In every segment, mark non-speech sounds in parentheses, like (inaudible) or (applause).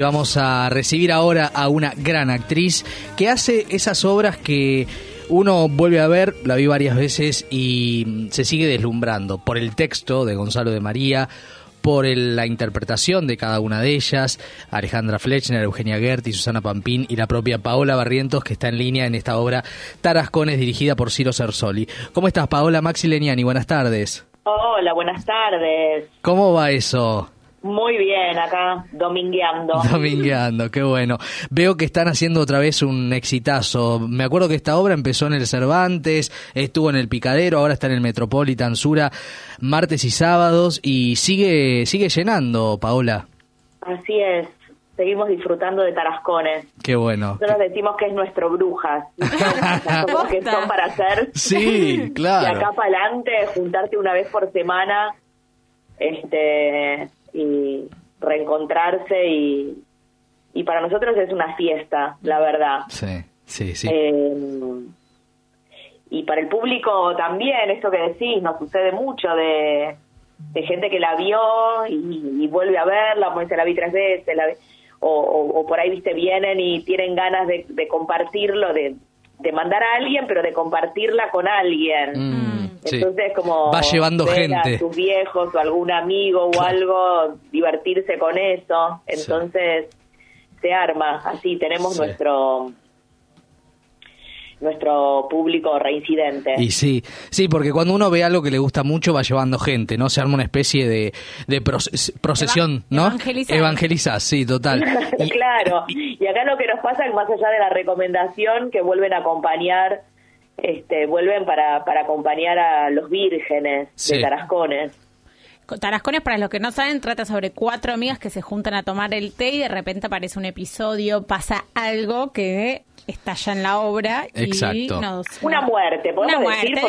Vamos a recibir ahora a una gran actriz que hace esas obras que uno vuelve a ver, la vi varias veces y se sigue deslumbrando por el texto de Gonzalo de María, por la interpretación de cada una de ellas, Alejandra Flechner, Eugenia Gerti, Susana Pampín y la propia Paola Barrientos que está en línea en esta obra Tarascones dirigida por Ciro Cersoli. ¿Cómo estás Paola Maxi Leniani? Buenas tardes. Hola, buenas tardes. ¿Cómo va eso? Muy bien, acá, domingueando. (laughs) Domingueando, qué bueno. Veo que están haciendo otra vez un exitazo. Me acuerdo que esta obra empezó en el Cervantes, estuvo en el Picadero, ahora está en el Metropolitan Sura, martes y sábados, y sigue, sigue llenando, Paola. Así es, seguimos disfrutando de Tarascones. Qué bueno. Nosotros decimos que es nuestro brujas. (laughs) que son para hacer. Sí, claro. (laughs) Y acá para adelante, juntarte una vez por semana, este y reencontrarse y, y para nosotros es una fiesta, la verdad. Sí, sí, sí. Eh, y para el público también, esto que decís, nos sucede mucho de, de gente que la vio y, vuelve a verla, como dice, la vi tres veces, la, o, o, por ahí, viste, vienen y tienen ganas de, de compartirlo, de, de mandar a alguien, pero de compartirla con alguien. Mm, Entonces, como va llevando gente. A sus viejos o algún amigo o algo, divertirse con eso. Entonces, se arma. Así tenemos nuestro nuestro público reincidente. Y sí, sí, porque cuando uno ve algo que le gusta mucho va llevando gente, ¿no? Se arma una especie de, de procesión, ¿no? Evangelizar. Evangelizar, sí, total. (laughs) claro, y acá lo que nos pasa es más allá de la recomendación que vuelven a acompañar, este, vuelven para, para acompañar a los vírgenes de Tarascones. Tarascones, para los que no saben, trata sobre cuatro amigas que se juntan a tomar el té y de repente aparece un episodio, pasa algo que estalla en la obra Exacto. y una muerte, podemos una decir, muerte,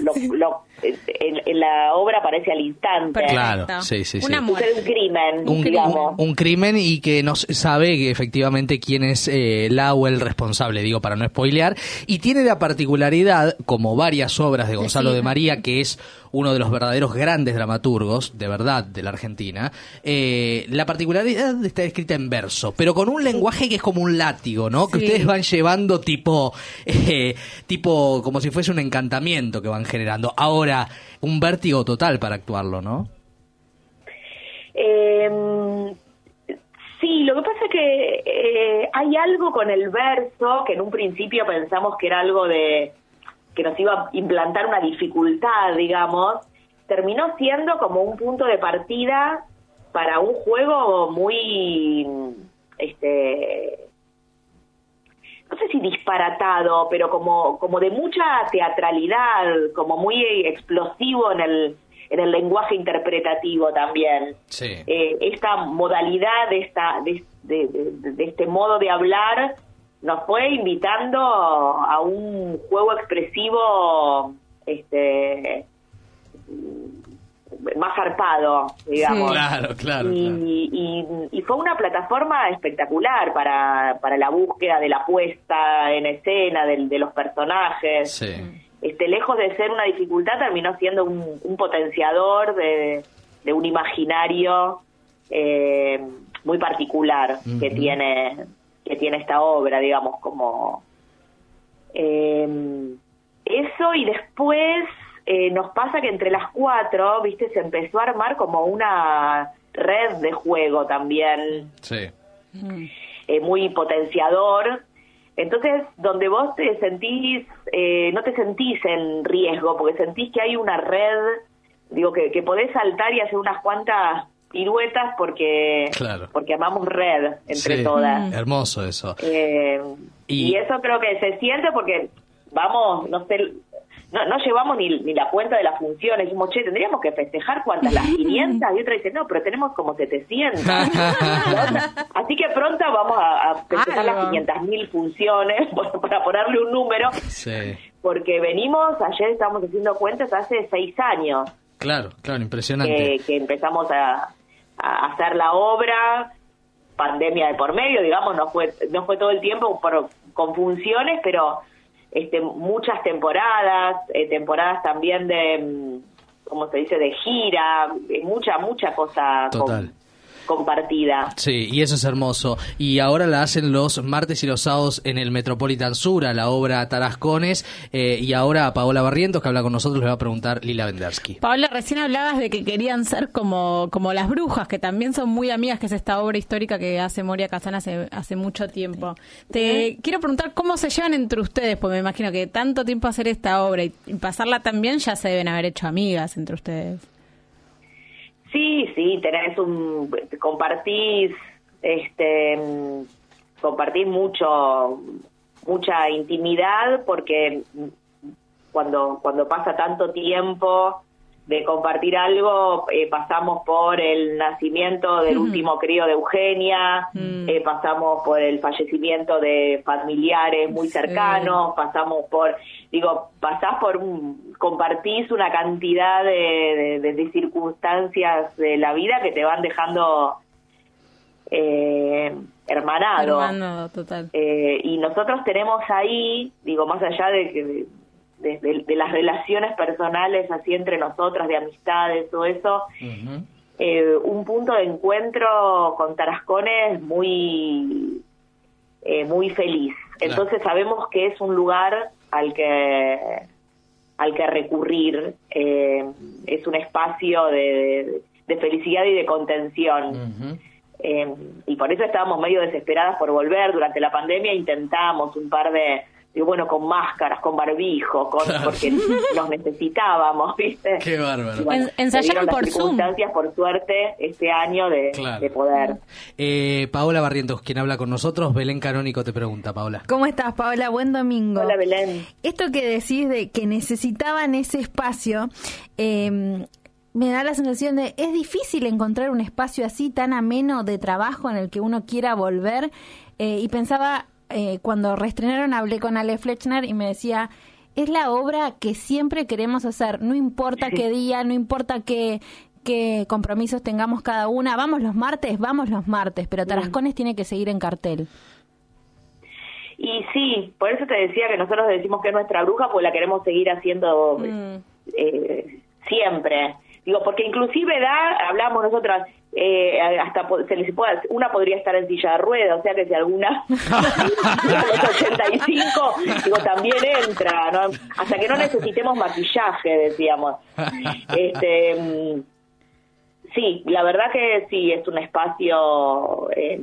porque lo, en, la obra aparece al instante. Claro, sí, sí, sí. un crimen, un, digamos. Un, crimen y que no sabe que efectivamente quién es eh, la o el responsable, digo, para no spoilear. Y tiene la particularidad, como varias obras de Gonzalo de María, que es uno de los verdaderos grandes dramaturgos, de verdad, de la Argentina, eh, la particularidad estar escrita en verso, pero con un lenguaje que es como un látigo, ¿no? Que ustedes van llevando tipo, eh, tipo, como si fuese un encantamiento que van generando. Ahora, un vértigo total para actuarlo, ¿no? Em, sí, lo que pasa es que eh, hay algo con el verso que en un principio pensamos que era algo de que nos iba a implantar una dificultad, digamos, terminó siendo como un punto de partida para un juego muy, este, no sé si disparatado, pero como, como de mucha teatralidad, como muy explosivo en el, en el lenguaje interpretativo también. Eh, esta modalidad, de, esta, de, de, este modo de hablar, nos fue invitando a un juego expresivo este más zarpado, digamos. claro, claro, y, Y, fue una plataforma espectacular para, para la búsqueda de la puesta en escena de, los personajes. Este, lejos de ser una dificultad, terminó siendo un, potenciador de, de, un imaginario eh, muy particular que tiene que tiene esta obra, digamos, como eh, eso y después eh, nos pasa que entre las cuatro, viste, se empezó a armar como una red de juego también. Sí. Eh, muy potenciador. Entonces, donde vos te sentís, no te sentís en riesgo, porque sentís que hay una red, digo, que, que podés saltar y hacer unas cuantas piruetas porque porque amamos red entre todas. Hermoso eso. Eh, y... eso creo que se siente porque vamos, no sé, no, no llevamos ni, ni la cuenta de las funciones. Dijimos, che, tendríamos que festejar cuántas, las (laughs) 500. Y otra dice, no, pero tenemos como 700. (laughs) Así que pronto vamos a, festejar las 500 mil funciones, (laughs) para ponerle un número. Porque venimos, ayer estábamos haciendo cuentas hace seis años. Claro, claro, impresionante. que empezamos a, a hacer la obra, pandemia de por medio, digamos, no fue, no fue todo el tiempo por, con funciones, pero este, muchas temporadas, eh, temporadas también de, mm, ¿cómo se dice?, de gira, mucha, mucha cosa. Total. Compartida. Sí, y eso es hermoso. Y ahora la hacen los martes y los sábados en el Metropolitan Sura, la obra Tarascones. Eh, y ahora Paola Barrientos, que habla con nosotros, le va a preguntar Lila Vendersky. Paola, recién hablabas de que querían ser como, como las brujas, que también son muy amigas, que es esta obra histórica que hace Moria Casana hace, hace mucho tiempo. Te quiero preguntar cómo se llevan entre ustedes, porque me imagino que tanto tiempo hacer esta obra y pasarla también ya se deben haber hecho amigas entre ustedes. Sí, sí, tenés un, compartís, este, compartís mucho, mucha intimidad porque cuando, cuando pasa tanto tiempo de compartir algo, eh, pasamos por el nacimiento del último crío de Eugenia, mm. eh, pasamos por el fallecimiento de familiares muy cercanos, pasamos por, digo, pasás por un, compartís una cantidad de, de, circunstancias de la vida que te van dejando eh, hermanado. hermanado total. Eh, y nosotros tenemos ahí, digo, más allá de que de, las relaciones personales así entre nosotras, de amistades, o eso, eh, un punto de encuentro con Tarascones muy, eh, muy feliz. Entonces sabemos que es un lugar al que al que recurrir, eh, es un espacio de, felicidad y de contención. y por eso estábamos medio desesperadas por volver. Durante la pandemia intentamos un par de, y bueno, con máscaras, con barbijo, con, porque (laughs) los necesitábamos, ¿viste? Qué bárbaro. ensayaron por circunstancias, por suerte, este año de, poder. Eh, Paola Barrientos, quien habla con nosotros, Belén Canónico te pregunta, Paola. ¿Cómo estás, Paola? Buen domingo. Hola, Belén. Esto que decís de que necesitaban ese espacio, eh, me da la sensación de es difícil encontrar un espacio así tan ameno de trabajo en el que uno quiera volver eh, y pensaba eh, cuando reestrenaron hablé con Ale Flechner y me decía, es la obra que siempre queremos hacer, no importa qué día, no importa qué, qué compromisos tengamos cada una, vamos los martes, vamos los martes, pero Tarascones tiene que seguir en cartel. Y sí, por eso te decía que nosotros decimos que es nuestra bruja, pues la queremos seguir haciendo mm. eh, siempre. Digo, porque inclusive da, hablamos nosotras, eh, hasta se les puede, una podría estar en silla de ruedas, o sea que si alguna (laughs) los 85, digo, también entra, ¿no? hasta que no necesitemos maquillaje, decíamos. Este, mm, sí, la verdad que sí, es un espacio, eh,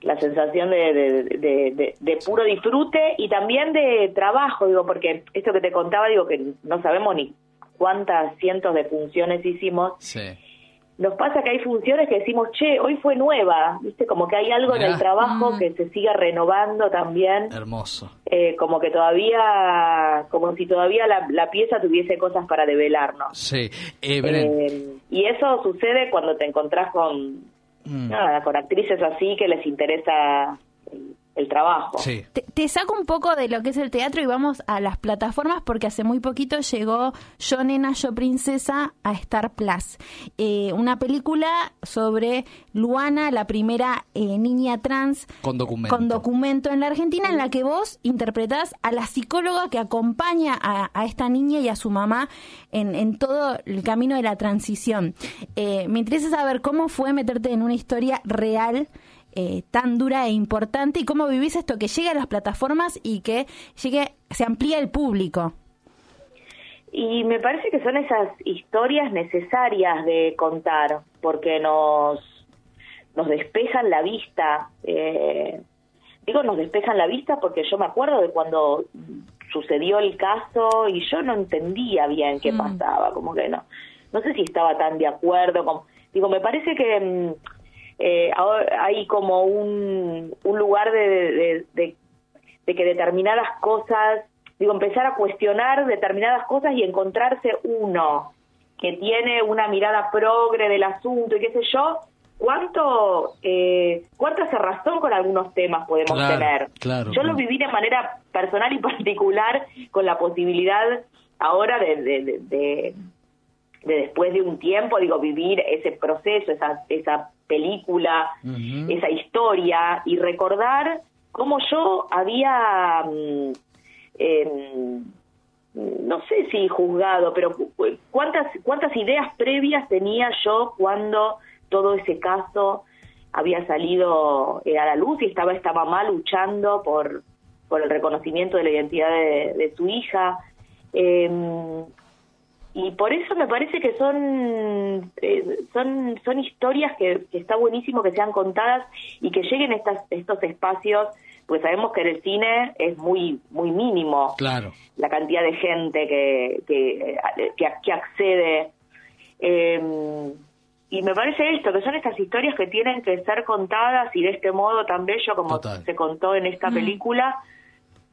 la sensación de, de, de, puro disfrute y también de trabajo, digo, porque esto que te contaba, digo que no sabemos ni cuántas cientos de funciones hicimos. Nos pasa que hay funciones que decimos, che, hoy fue nueva, ¿viste? Como que hay algo en el trabajo mm. que se sigue renovando también. Hermoso. Eh, como que todavía, como si todavía la, pieza tuviese cosas para develarnos. Sí. Eh, eh, y eso sucede cuando te encontrás con, mm. nada, con actrices así que les interesa el trabajo. Te, saco un poco de lo que es el teatro y vamos a las plataformas porque hace muy poquito llegó Yo Nena, Yo Princesa a Star Plus. Eh, una película sobre Luana, la primera eh, niña trans con documento. con documento en la Argentina, en la que vos interpretás a la psicóloga que acompaña a, esta niña y a su mamá en, en todo el camino de la transición. Eh, me interesa saber cómo fue meterte en una historia real eh, tan dura e importante y cómo vivís esto que llega a las plataformas y que llegue, se amplía el público. Y me parece que son esas historias necesarias de contar, porque nos, nos despejan la vista. Eh, digo, nos despejan la vista porque yo me acuerdo de cuando sucedió el caso y yo no entendía bien qué mm. pasaba, como que no, no sé si estaba tan de acuerdo. Como, digo, me parece que mm, eh, hay como un, un lugar de, de, que determinadas cosas, digo, empezar a cuestionar determinadas cosas y encontrarse uno que tiene una mirada progre del asunto y qué sé yo, cuánto eh, cuánta razón con algunos temas podemos tener. Yo lo viví de manera personal y (laughs) particular con la posibilidad ahora de, de, de, de después de un tiempo, digo, vivir ese proceso, esa, esa película, esa historia y recordar cómo yo había, mm, em, no sé si juzgado, pero cuántas, cuántas ideas previas tenía yo cuando todo ese caso había salido a la luz y estaba esta mamá luchando por, por el reconocimiento de la identidad de, su hija. Em, y por eso me parece que son eh, son son historias que, está buenísimo que sean contadas y que lleguen estas estos espacios pues sabemos que en el cine es muy muy mínimo claro. la cantidad de gente que que, que, accede. Em, y me parece esto que son estas historias que tienen que ser contadas y de este modo tan bello como se contó en esta película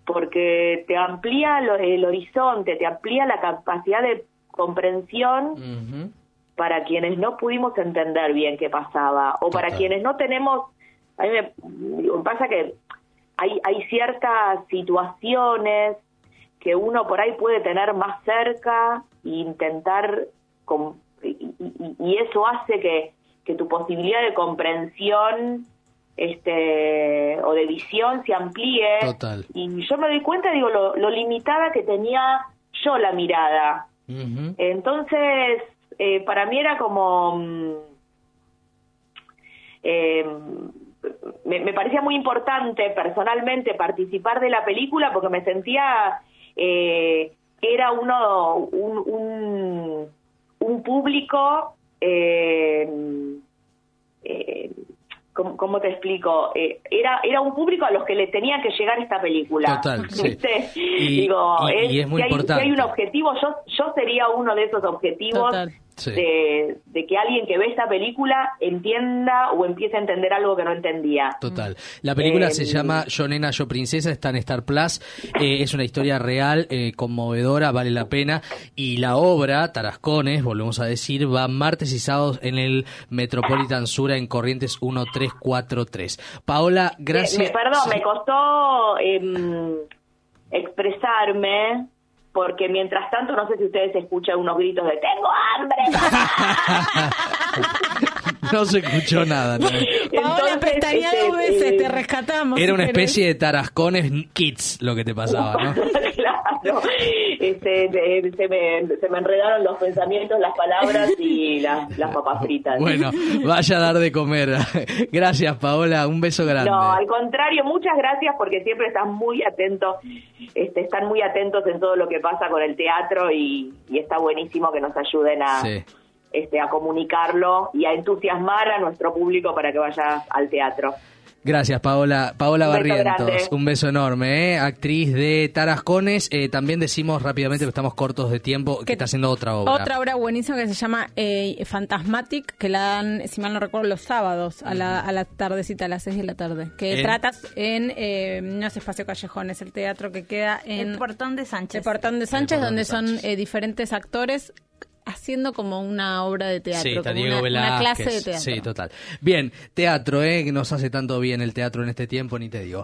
porque te amplía el horizonte te amplía la capacidad de comprensión para quienes no pudimos entender bien qué pasaba o para quienes no tenemos a mí me, pasa que hay hay ciertas situaciones que uno por ahí puede tener más cerca e intentar y, eso hace que, que tu posibilidad de comprensión este o de visión se amplíe. Y yo me doy cuenta digo lo, lo limitada que tenía yo la mirada entonces, eh, para mí era como... Mm, eh, me, parecía muy importante personalmente participar de la película porque me sentía eh, era uno un, un, un público eh, eh, ¿cómo, te explico? Eh, era era un público a los que le tenía que llegar esta película. Total, (laughs) Y, Digo, es, muy si, hay, hay, un objetivo, yo, yo sería uno de esos objetivos de, que alguien que ve esta película entienda o empiece a entender algo que no entendía. Total. La película se eh, llama Yo Nena, Yo Princesa, está en Star Plus. Eh, es una historia real, eh, conmovedora, vale la pena. Y la obra, Tarascones, volvemos a decir, va martes y sábados en el Metropolitan Sura en Corrientes 1343. Paola, gracias. perdón, me costó em, expresarme porque mientras tanto, no sé si ustedes escuchan unos gritos de ¡Tengo hambre! (laughs) no se escuchó nada. ¿no? Paola pestañea dos este, veces, te rescatamos. Era una especie de tarascones kids lo que te pasaba, ¿no? (laughs) claro. (laughs) Este, se, me, se, me, enredaron los pensamientos, las palabras y las, las papas fritas. Bueno, vaya a dar de comer. (laughs) Gracias, Paola. Un beso grande. No, al contrario, muchas gracias porque siempre están muy atentos, este, están muy atentos en todo lo que pasa con el teatro y, está buenísimo que nos ayuden a, este, a comunicarlo y a entusiasmar a nuestro público para que vaya al teatro. Gracias, Paola. Paola Barrientos, un beso enorme, ¿eh? actriz de Tarascones. Eh, también decimos rápidamente que estamos cortos de tiempo, que, está haciendo otra obra. Otra obra buenísima que se llama eh, Fantasmatic, que la dan, si mal no recuerdo, los sábados a la, a la tardecita, a las 6 de la tarde. Que tratas en eh, No es Espacio Callejón, es el teatro que queda en... El Portón de Sánchez. El Portón de Sánchez, donde son diferentes actores haciendo como una obra de teatro, como una, clase de teatro. Sí, total. Bien, teatro, ¿eh? Que nos hace tanto bien el teatro en este tiempo, ni te digo.